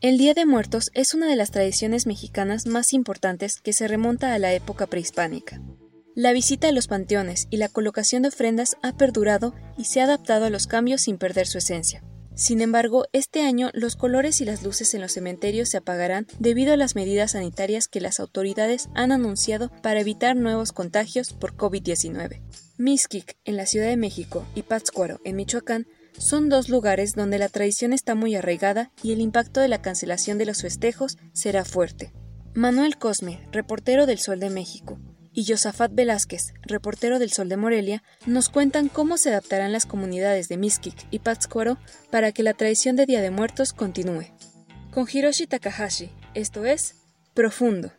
El Día de Muertos es una de las tradiciones mexicanas más importantes que se remonta a la época prehispánica. La visita a los panteones y la colocación de ofrendas ha perdurado y se ha adaptado a los cambios sin perder su esencia. Sin embargo, este año los colores y las luces en los cementerios se apagarán debido a las medidas sanitarias que las autoridades han anunciado para evitar nuevos contagios por COVID-19. Mixquic, en la Ciudad de México, y Pátzcuaro, en Michoacán, son dos lugares donde la tradición está muy arraigada y el impacto de la cancelación de los festejos será fuerte. Manuel Cosme, reportero del Sol de México, y Josafat Velázquez, reportero del Sol de Morelia, nos cuentan cómo se adaptarán las comunidades de Mixquic y Pátzcuaro para que la tradición de Día de Muertos continúe. Con Hiroshi Takahashi, esto es Profundo.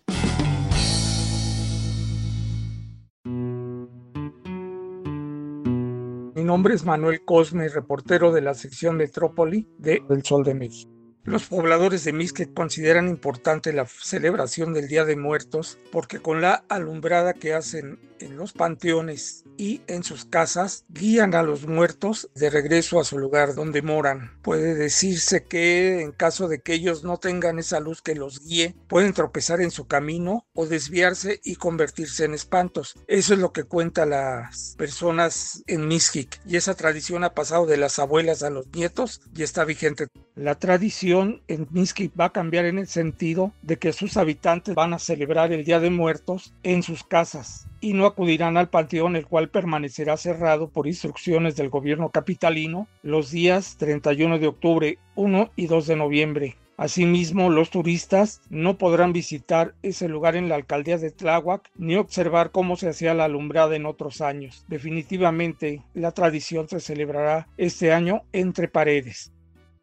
Nombre es Manuel Cosme, reportero de la sección Metrópoli de El Sol de México. Los pobladores de Mixquic consideran importante la celebración del Día de Muertos porque con la alumbrada que hacen en los panteones y en sus casas guían a los muertos de regreso a su lugar donde moran. Puede decirse que en caso de que ellos no tengan esa luz que los guíe, pueden tropezar en su camino o desviarse y convertirse en espantos. Eso es lo que cuentan las personas en Mixquic y esa tradición ha pasado de las abuelas a los nietos y está vigente. La tradición en Mixquic va a cambiar en el sentido de que sus habitantes van a celebrar el Día de Muertos en sus casas y no acudirán al panteón, el cual permanecerá cerrado por instrucciones del gobierno capitalino los días 31 de octubre, 1 y 2 de noviembre. Asimismo, los turistas no podrán visitar ese lugar en la alcaldía de Tláhuac ni observar cómo se hacía la alumbrada en otros años. Definitivamente, la tradición se celebrará este año entre paredes.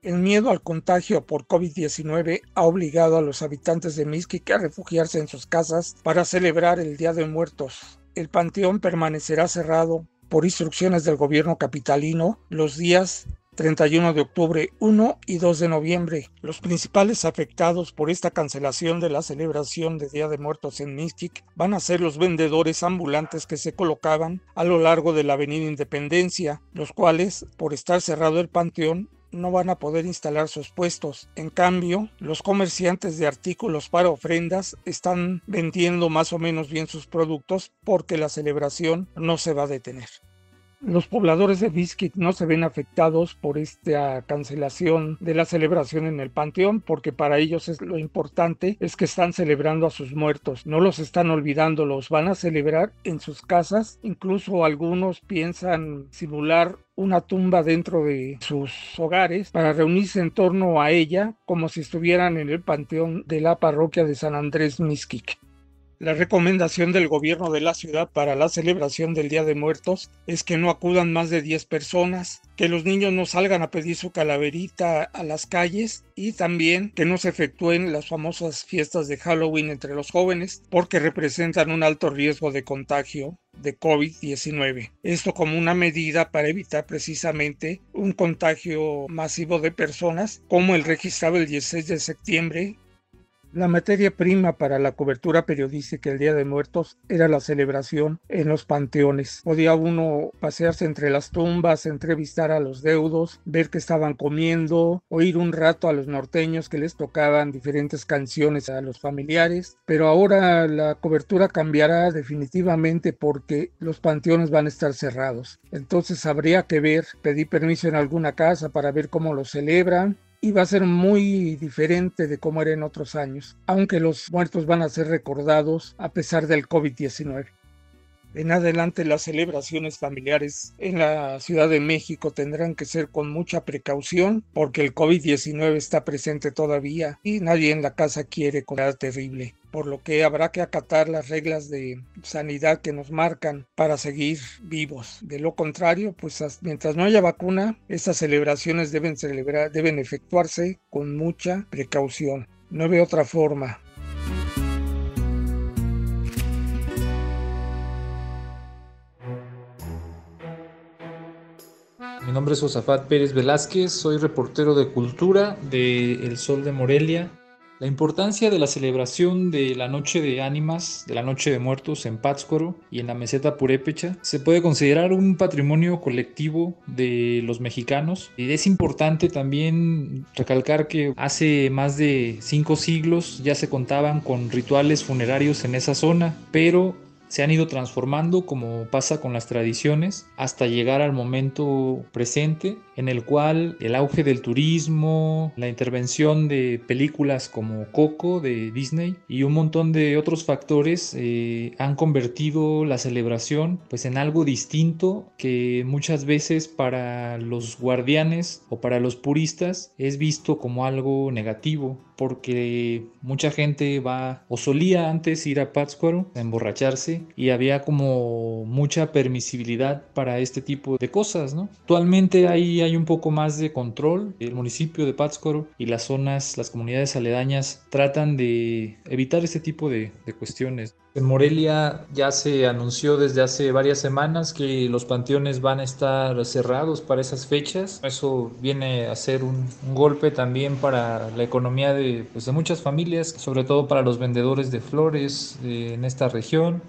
El miedo al contagio por COVID-19 ha obligado a los habitantes de Mixquic a refugiarse en sus casas para celebrar el Día de Muertos. El panteón permanecerá cerrado por instrucciones del gobierno capitalino los días 31 de octubre, 1 y 2 de noviembre. Los principales afectados por esta cancelación de la celebración de Día de Muertos en Mixquic van a ser los vendedores ambulantes que se colocaban a lo largo de la Avenida Independencia, los cuales, por estar cerrado el panteón, no van a poder instalar sus puestos. En cambio, los comerciantes de artículos para ofrendas están vendiendo más o menos bien sus productos porque la celebración no se va a detener. Los pobladores de Biscuit no se ven afectados por esta cancelación de la celebración en el panteón porque para ellos es lo importante es que están celebrando a sus muertos, no los están olvidando, los van a celebrar en sus casas, incluso algunos piensan simular una tumba dentro de sus hogares para reunirse en torno a ella como si estuvieran en el panteón de la parroquia de San Andrés Mixquic. La recomendación del gobierno de la ciudad para la celebración del Día de Muertos es que no acudan más de 10 personas, que los niños no salgan a pedir su calaverita a las calles y también que no se efectúen las famosas fiestas de Halloween entre los jóvenes porque representan un alto riesgo de contagio de COVID-19. Esto como una medida para evitar precisamente un contagio masivo de personas como el registrado el 16 de septiembre la materia prima para la cobertura periodística el Día de Muertos era la celebración en los panteones. Podía uno pasearse entre las tumbas, entrevistar a los deudos, ver qué estaban comiendo, oír un rato a los norteños que les tocaban diferentes canciones a los familiares. Pero ahora la cobertura cambiará definitivamente porque los panteones van a estar cerrados. Entonces habría que ver, pedir permiso en alguna casa para ver cómo lo celebran y va a ser muy diferente de cómo era en otros años, aunque los muertos van a ser recordados a pesar del COVID-19. En adelante las celebraciones familiares en la Ciudad de México tendrán que ser con mucha precaución porque el COVID-19 está presente todavía y nadie en la casa quiere comer terrible por lo que habrá que acatar las reglas de sanidad que nos marcan para seguir vivos. De lo contrario, pues mientras no haya vacuna, estas celebraciones deben, deben efectuarse con mucha precaución. No veo otra forma. Nombre es Josafat Pérez Velázquez, soy reportero de cultura de El Sol de Morelia la importancia de la celebración de la Noche de Ánimas, de la Noche de Muertos en Pátzcuaro y en la meseta purépecha se puede considerar un patrimonio colectivo de los mexicanos. Y es importante también recalcar que hace más de cinco siglos ya se contaban con rituales funerarios en esa zona, pero se han ido transformando como pasa con las tradiciones hasta llegar al momento presente en el cual el auge del turismo, la intervención de películas como Coco de Disney y un montón de otros factores eh, han convertido la celebración pues en algo distinto que muchas veces para los guardianes o para los puristas es visto como algo negativo porque mucha gente va o solía antes ir a Pátzcuaro a emborracharse y había como mucha permisibilidad para este tipo de cosas, ¿no? Actualmente hay, hay un poco más de control. El municipio de Pátzcuaro y las zonas, las comunidades aledañas tratan de evitar este tipo de cuestiones. En Morelia ya se anunció desde hace varias semanas que los panteones van a estar cerrados para esas fechas. Eso viene a ser un, golpe también para la economía de, pues, de, muchas familias, sobre todo para los vendedores de flores en esta región,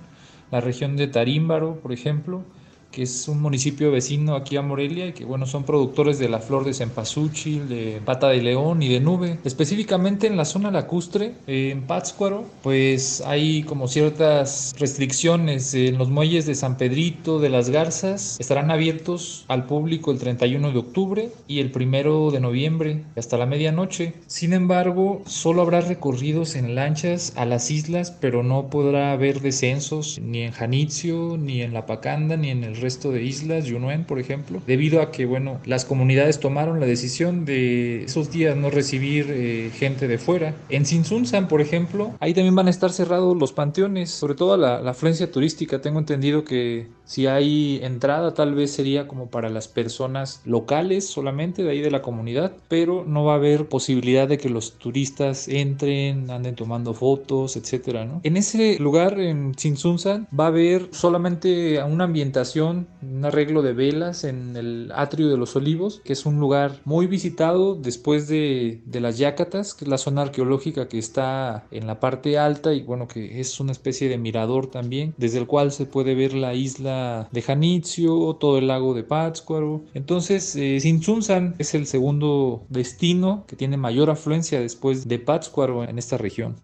la región de Tarímbaro, por ejemplo que es un municipio vecino aquí a Morelia y que bueno son productores de la flor de cempasúchil, de pata de león y de nube. Específicamente en la zona lacustre, en Pátzcuaro, pues hay como ciertas restricciones en los muelles de San Pedrito, de las Garzas, estarán abiertos al público el 31 de octubre y el 1 de noviembre hasta la medianoche. Sin embargo, solo habrá recorridos en lanchas a las islas, pero no podrá haber descensos ni en Janitzio, ni en La Pacanda, ni en el resto de islas, Yunuen, por ejemplo, debido a que, bueno, las comunidades tomaron la decisión de esos días no recibir eh, gente de fuera. En Sinsunzan, por ejemplo, ahí también van a estar cerrados los panteones, sobre todo la, la afluencia turística. Tengo entendido que si hay entrada, tal vez sería como para las personas locales solamente, de ahí de la comunidad, pero no va a haber posibilidad de que los turistas entren, anden tomando fotos, etcétera, ¿no? En ese lugar, en Sinsunzan, va a haber solamente una ambientación un arreglo de velas en el atrio de los olivos, que es un lugar muy visitado después de, de las Yacatas, que es la zona arqueológica que está en la parte alta y bueno, que es una especie de mirador también, desde el cual se puede ver la isla de Janitzio, todo el lago de Pátzcuaro. Entonces, eh, Sinsunzan es el segundo destino que tiene mayor afluencia después de Pátzcuaro en esta región.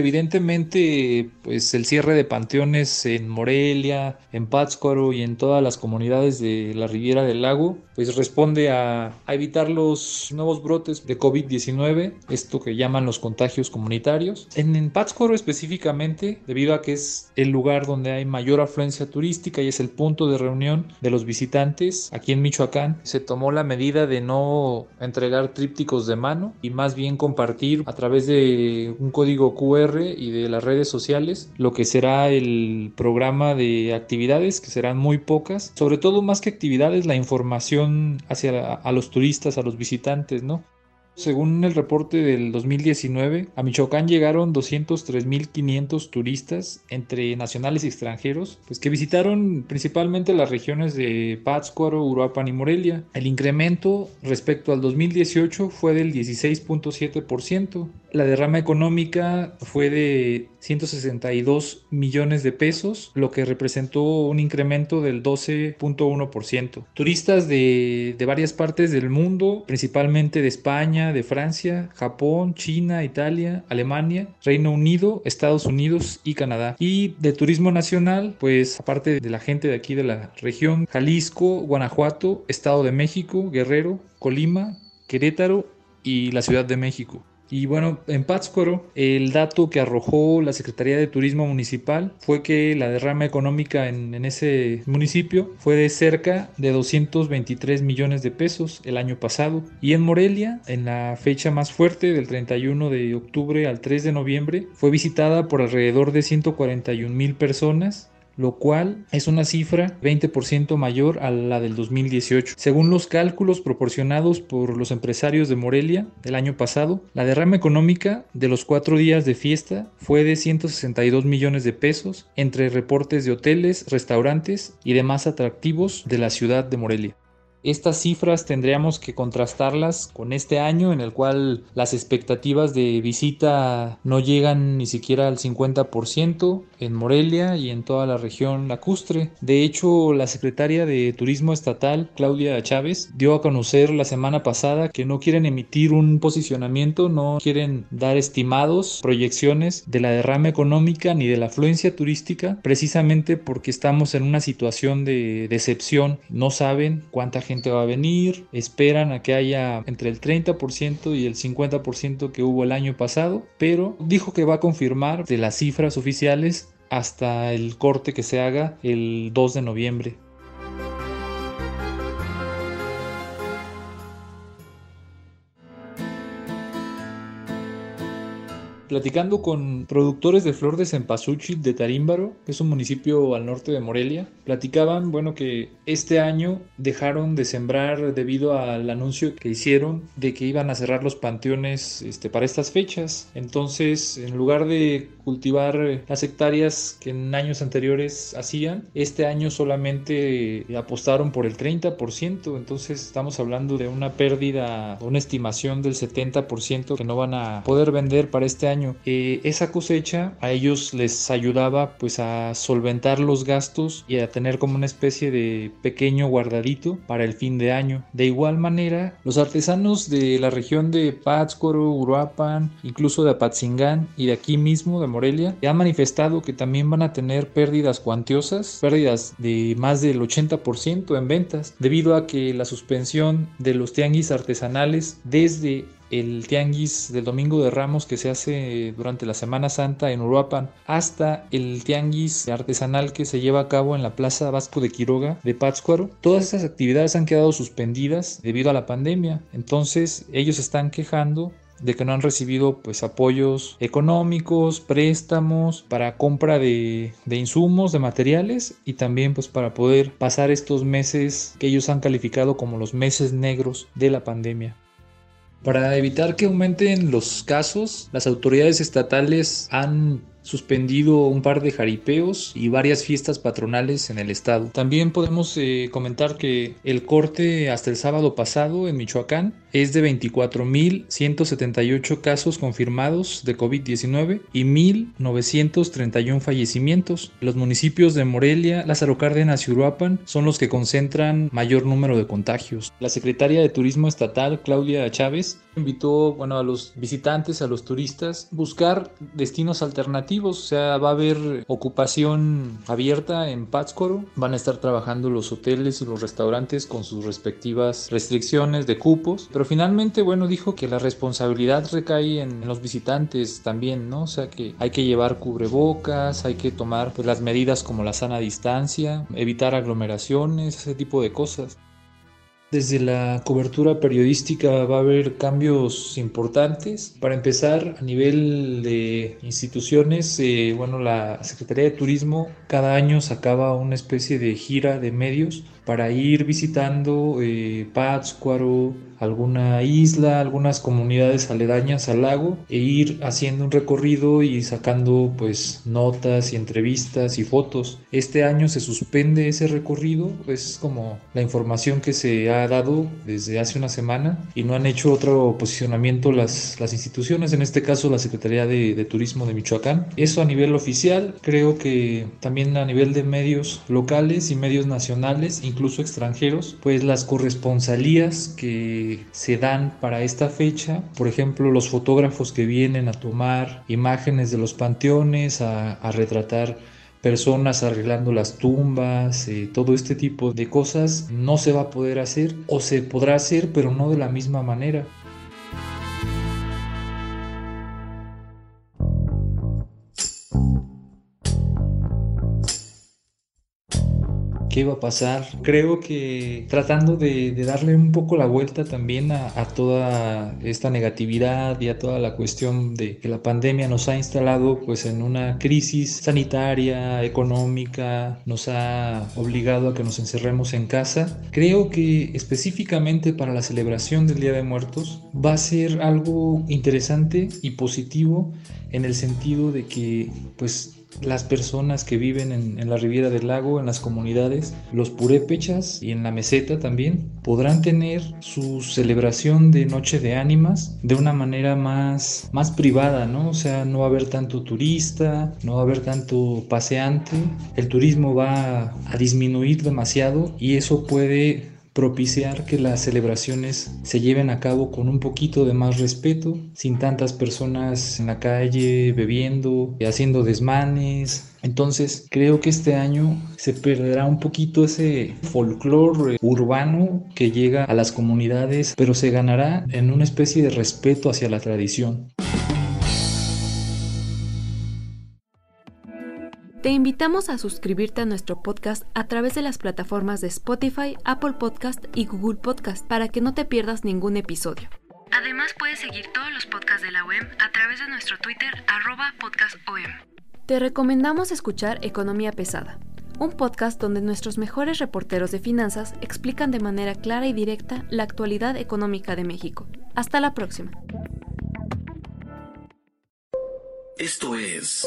Evidentemente, pues el cierre de panteones en Morelia, en Pátzcuaro y en todas las comunidades de la Riviera del Lago, pues responde a, evitar los nuevos brotes de COVID-19, esto que llaman los contagios comunitarios. En, en Pátzcuaro específicamente, debido a que es el lugar donde hay mayor afluencia turística y es el punto de reunión de los visitantes, aquí en Michoacán se tomó la medida de no entregar trípticos de mano y más bien compartir a través de un código QR y de las redes sociales lo que será el programa de actividades, que serán muy pocas, sobre todo más que actividades, la información hacia a los turistas, a los visitantes, ¿no? Según el reporte del 2019, a Michoacán llegaron 203.500 turistas entre nacionales y extranjeros, pues que visitaron principalmente las regiones de Pátzcuaro, Uruapan y Morelia. El incremento respecto al 2018 fue del 16.7%. La derrama económica fue de 162 millones de pesos, lo que representó un incremento del 12.1%. Turistas de, de varias partes del mundo, principalmente de España, de Francia, Japón, China, Italia, Alemania, Reino Unido, Estados Unidos y Canadá. Y de turismo nacional, pues aparte de la gente de aquí de la región, Jalisco, Guanajuato, Estado de México, Guerrero, Colima, Querétaro y la Ciudad de México. Y bueno, en Pátzcuaro, el dato que arrojó la Secretaría de Turismo Municipal fue que la derrama económica en, en, ese municipio fue de cerca de 223 millones de pesos el año pasado. Y en Morelia, en la fecha más fuerte del 31 de octubre al 3 de noviembre, fue visitada por alrededor de 141 mil personas lo cual es una cifra 20% mayor a la del 2018. Según los cálculos proporcionados por los empresarios de Morelia el año pasado, la derrama económica de los cuatro días de fiesta fue de 162 millones de pesos entre reportes de hoteles, restaurantes y demás atractivos de la ciudad de Morelia. Estas cifras tendríamos que contrastarlas con este año en el cual las expectativas de visita no llegan ni siquiera al 50% en Morelia y en toda la región lacustre. De hecho, la secretaria de Turismo Estatal, Claudia Chávez, dio a conocer la semana pasada que no quieren emitir un posicionamiento, no quieren dar estimados, proyecciones de la derrama económica ni de la afluencia turística, precisamente porque estamos en una situación de decepción. No saben cuánta gente va a venir, esperan a que haya entre el 30% y el 50% que hubo el año pasado, pero dijo que va a confirmar de las cifras oficiales hasta el corte que se haga el 2 de noviembre. Platicando con productores de flor de cempasúchil de Tarímbaro, que es un municipio al norte de Morelia, platicaban, bueno, que este año dejaron de sembrar debido al anuncio que hicieron de que iban a cerrar los panteones este, para estas fechas. Entonces, en lugar de cultivar las hectáreas que en años anteriores hacían, este año solamente apostaron por el 30%, entonces estamos hablando de una pérdida, una estimación del 70% que no van a poder vender para este año eh, esa cosecha a ellos les ayudaba pues a solventar los gastos y a tener como una especie de pequeño guardadito para el fin de año. De igual manera, los artesanos de la región de Pátzcuaro, Uruapan, incluso de Apatzingán y de aquí mismo de Morelia, han manifestado que también van a tener pérdidas cuantiosas, pérdidas de más del 80% en ventas, debido a que la suspensión de los tianguis artesanales desde el tianguis del Domingo de Ramos que se hace durante la Semana Santa en Uruapan hasta el tianguis artesanal que se lleva a cabo en la Plaza Vasco de Quiroga de Pátzcuaro. Todas esas actividades han quedado suspendidas debido a la pandemia. Entonces ellos están quejando de que no han recibido pues apoyos económicos, préstamos para compra de, de, insumos, de materiales y también pues para poder pasar estos meses que ellos han calificado como los meses negros de la pandemia. Para evitar que aumenten los casos, las autoridades estatales han suspendido un par de jaripeos y varias fiestas patronales en el estado. También podemos eh, comentar que el corte hasta el sábado pasado en Michoacán es de 24.178 casos confirmados de COVID-19 y 1.931 fallecimientos. Los municipios de Morelia, Lázaro Cárdenas y Uruapan son los que concentran mayor número de contagios. La secretaria de Turismo Estatal, Claudia Chávez, invitó bueno, a los visitantes, a los turistas, buscar destinos alternativos o sea, va a haber ocupación abierta en Pátzcuaro, van a estar trabajando los hoteles y los restaurantes con sus respectivas restricciones de cupos, pero finalmente, bueno, dijo que la responsabilidad recae en los visitantes también, ¿no? O sea, que hay que llevar cubrebocas, hay que tomar pues, las medidas como la sana distancia, evitar aglomeraciones, ese tipo de cosas. Desde la cobertura periodística va a haber cambios importantes. Para empezar, a nivel de instituciones, eh, bueno, la Secretaría de Turismo cada año sacaba una especie de gira de medios para ir visitando eh, Pátzcuaro, alguna isla, algunas comunidades aledañas al lago e ir haciendo un recorrido y sacando pues notas y entrevistas y fotos. Este año se suspende ese recorrido, es como la información que se ha dado desde hace una semana y no han hecho otro posicionamiento las, las instituciones, en este caso la Secretaría de, de Turismo de Michoacán. Eso a nivel oficial, creo que también a nivel de medios locales y medios nacionales, incluso extranjeros, pues las corresponsalías que se dan para esta fecha, por ejemplo los fotógrafos que vienen a tomar imágenes de los panteones, a, retratar personas arreglando las tumbas, eh, todo este tipo de cosas no se va a poder hacer o se podrá hacer pero no de la misma manera. Qué iba a pasar. Creo que tratando de, darle un poco la vuelta también a, toda esta negatividad y a toda la cuestión de que la pandemia nos ha instalado pues en una crisis sanitaria, económica, nos ha obligado a que nos encerremos en casa. Creo que específicamente para la celebración del Día de Muertos va a ser algo interesante y positivo en el sentido de que pues las personas que viven en, la Riviera del Lago, en las comunidades, los purépechas y en la meseta también, podrán tener su celebración de Noche de Ánimas de una manera más, más privada, ¿no? O sea, no va a haber tanto turista, no va a haber tanto paseante, el turismo va a disminuir demasiado y eso puede propiciar que las celebraciones se lleven a cabo con un poquito de más respeto, sin tantas personas en la calle bebiendo, haciendo desmanes. Entonces creo que este año se perderá un poquito ese folclore urbano que llega a las comunidades, pero se ganará en una especie de respeto hacia la tradición. Te invitamos a suscribirte a nuestro podcast a través de las plataformas de Spotify, Apple Podcast y Google Podcast para que no te pierdas ningún episodio. Además puedes seguir todos los podcasts de la OEM a través de nuestro Twitter arroba podcastom. Te recomendamos escuchar Economía Pesada, un podcast donde nuestros mejores reporteros de finanzas explican de manera clara y directa la actualidad económica de México. Hasta la próxima. Esto es